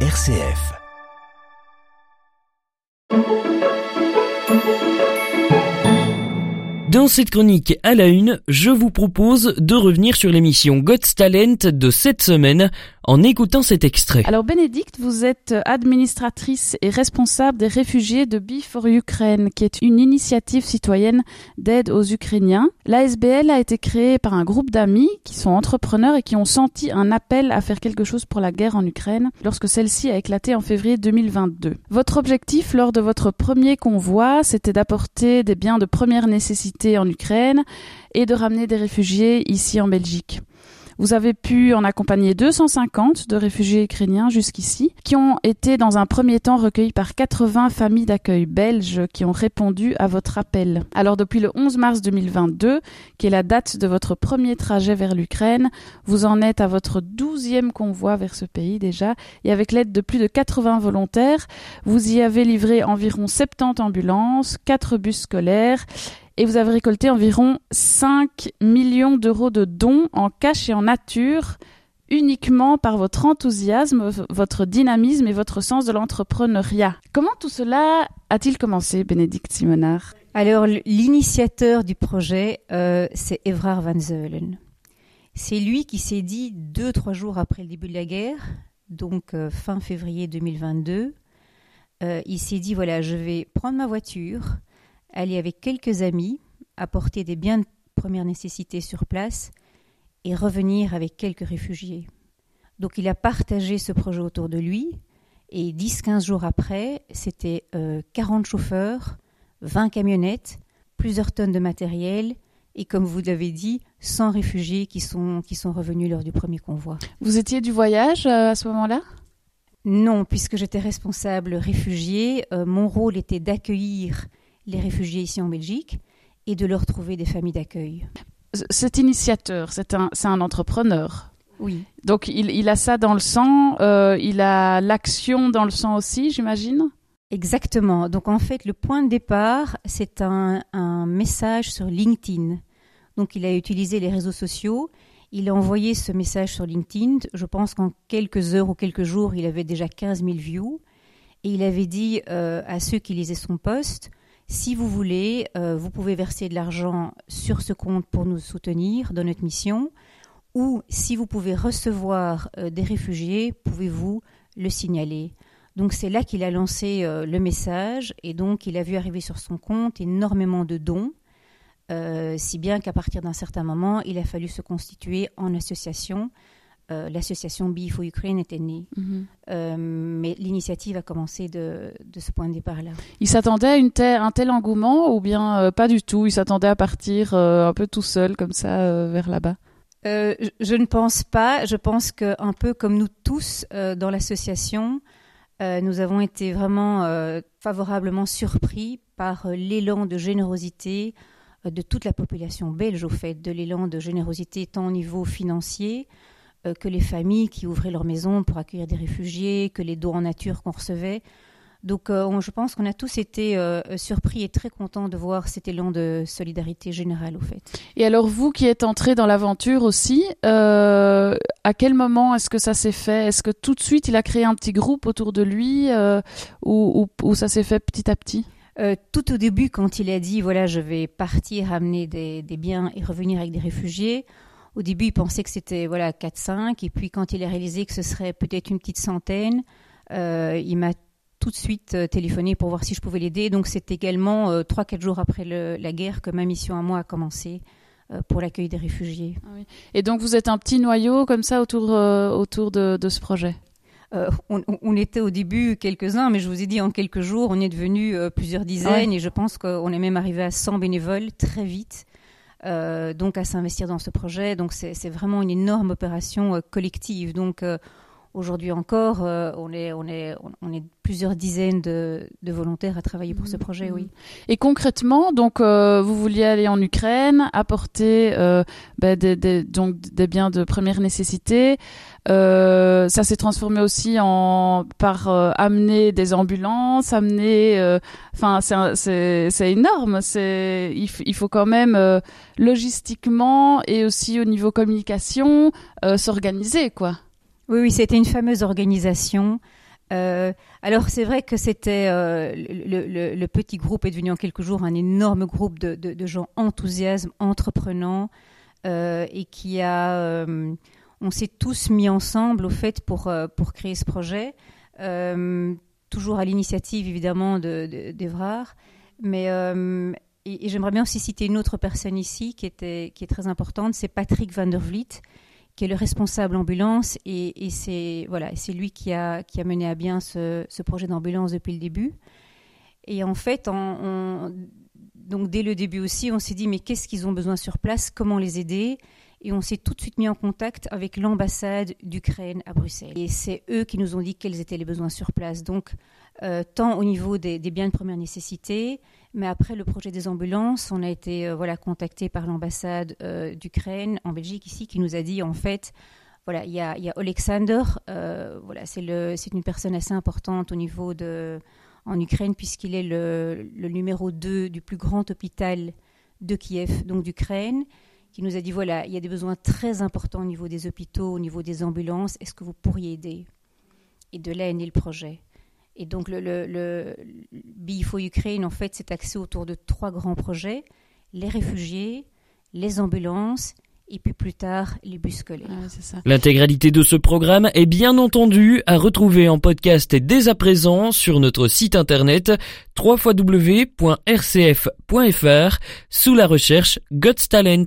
RCF. Dans cette chronique à la une, je vous propose de revenir sur l'émission God's Talent de cette semaine en écoutant cet extrait. Alors Bénédicte, vous êtes administratrice et responsable des réfugiés de Be for Ukraine, qui est une initiative citoyenne d'aide aux Ukrainiens. L'ASBL a été créée par un groupe d'amis qui sont entrepreneurs et qui ont senti un appel à faire quelque chose pour la guerre en Ukraine lorsque celle-ci a éclaté en février 2022. Votre objectif lors de votre premier convoi, c'était d'apporter des biens de première nécessité en Ukraine et de ramener des réfugiés ici en Belgique. Vous avez pu en accompagner 250 de réfugiés ukrainiens jusqu'ici, qui ont été dans un premier temps recueillis par 80 familles d'accueil belges qui ont répondu à votre appel. Alors depuis le 11 mars 2022, qui est la date de votre premier trajet vers l'Ukraine, vous en êtes à votre douzième convoi vers ce pays déjà, et avec l'aide de plus de 80 volontaires, vous y avez livré environ 70 ambulances, 4 bus scolaires, et vous avez récolté environ 5 millions d'euros de dons en cash et en nature uniquement par votre enthousiasme, votre dynamisme et votre sens de l'entrepreneuriat. Comment tout cela a-t-il commencé, Bénédicte Simonard? Alors, l'initiateur du projet, euh, c'est Evrard Van Zeulen. C'est lui qui s'est dit deux, trois jours après le début de la guerre, donc euh, fin février 2022, euh, il s'est dit, voilà, je vais prendre ma voiture, aller avec quelques amis, apporter des biens de première nécessité sur place et revenir avec quelques réfugiés. Donc il a partagé ce projet autour de lui et 10-15 jours après, c'était 40 euh, chauffeurs, 20 camionnettes, plusieurs tonnes de matériel et comme vous l'avez dit, 100 réfugiés qui sont, qui sont revenus lors du premier convoi. Vous étiez du voyage euh, à ce moment-là? Non, puisque j'étais responsable réfugié, euh, mon rôle était d'accueillir les réfugiés ici en Belgique et de leur trouver des familles d'accueil. Cet initiateur, c'est un, un entrepreneur. Oui. Donc il, il, a ça dans le sang, euh, il a l'action dans le sang aussi, j'imagine? Exactement. Donc en fait, le point de départ, c'est un, un, message sur LinkedIn. Donc il a utilisé les réseaux sociaux, il a envoyé ce message sur LinkedIn. Je pense qu'en quelques heures ou quelques jours, il avait déjà 15 000 views. Et il avait dit euh, à ceux qui lisaient son post, si vous voulez, euh, vous pouvez verser de l'argent sur ce compte pour nous soutenir dans notre mission, ou si vous pouvez recevoir euh, des réfugiés, pouvez-vous le signaler. Donc c'est là qu'il a lancé euh, le message. Et donc il a vu arriver sur son compte énormément de dons, si bien qu'à partir d'un certain moment, il a fallu se constituer en association euh, l'association Be for Ukraine était née. Mhm. Euh, mais l'initiative a commencé de, ce point de départ-là. Il s'attendait à une un tel engouement ou bien euh, pas du tout? Il s'attendait à partir un peu tout seul comme ça vers là-bas? Je, je, ne pense pas. Je pense qu'un peu comme nous tous dans l'association, nous avons été vraiment favorablement surpris par l'élan de générosité de toute la population belge, au fait, de l'élan de générosité tant au niveau financier, euh, que les familles qui ouvraient leurs maisons pour accueillir des réfugiés, que les dons en nature qu'on recevait. Donc euh, je pense qu'on a tous été euh, surpris et très contents de voir cet élan de solidarité générale au fait. Et alors vous qui êtes entré dans l'aventure aussi, à quel moment est-ce que ça s'est fait? Est-ce que tout de suite il a créé un petit groupe autour de lui ou, ça s'est fait petit à petit? Tout au début, quand il a dit voilà, je vais partir amener des biens et revenir avec des réfugiés, au début, il pensait que c'était voilà 4-5, et puis quand il a réalisé que ce serait peut-être une petite centaine, euh, il m'a tout de suite euh, téléphoné pour voir si je pouvais l'aider. Donc c'est également euh, 3-4 jours après la guerre que ma mission à moi a commencé euh, pour l'accueil des réfugiés. Ah et donc vous êtes un petit noyau comme ça autour, autour de, ce projet? On, on, était au début quelques-uns, mais je vous ai dit en quelques jours, on est devenu plusieurs dizaines et je pense qu'on est même arrivé à 100 bénévoles très vite. Euh, donc à s'investir dans ce projet. Donc c'est vraiment une énorme opération euh, collective. Euh, aujourd'hui encore, on, est, on, est, on est plusieurs dizaines de, volontaires à travailler pour ce projet, oui. Et concrètement, donc vous vouliez aller en Ukraine, apporter ben, des, donc des biens de première nécessité. ça s'est transformé aussi en par amener des ambulances, amener, enfin c'est c'est énorme. C'est il, il, faut quand même logistiquement et aussi au niveau communication s'organiser quoi. Oui, oui, c'était une fameuse organisation. Euh, alors c'est vrai que c'était euh, le, petit groupe est devenu en quelques jours un énorme groupe de, gens enthousiastes, entreprenants euh, et qui a, on s'est tous mis ensemble au fait pour pour créer ce projet, toujours à l'initiative évidemment de d'Evrard, mais et, j'aimerais bien aussi citer une autre personne ici qui était qui est très importante, c'est Patrick Van der Vliet qui est le responsable ambulance, et, c'est voilà, c'est lui qui a, qui a mené à bien ce, projet d'ambulance depuis le début. Et en fait, donc dès le début aussi, on s'est dit mais qu'est-ce qu'ils ont besoin sur place, comment les aider? Et on s'est tout de suite mis en contact avec l'ambassade d'Ukraine à Bruxelles. Et c'est eux qui nous ont dit quels étaient les besoins sur place. Donc, euh, tant au niveau des, biens de première nécessité, mais après le projet des ambulances, on a été euh, voilà contacté par l'ambassade euh, d'Ukraine en Belgique ici qui nous a dit en fait voilà il y a, y a Alexander voilà c'est une personne assez importante au niveau de en Ukraine puisqu'il est le, le, numéro 2 du plus grand hôpital de Kiev donc d'Ukraine qui nous a dit voilà il y a des besoins très importants au niveau des hôpitaux au niveau des ambulances. Est-ce que vous pourriez aider? Et de là est né le projet. Et donc le, le BIFO Ukraine, en fait, c'est axé autour de trois grands projets les réfugiés, les ambulances et puis plus tard les bus scolaires. L'intégralité de ce programme est bien entendu à retrouver en podcast dès à présent sur notre site internet www.rcf.fr sous la recherche God's Talent.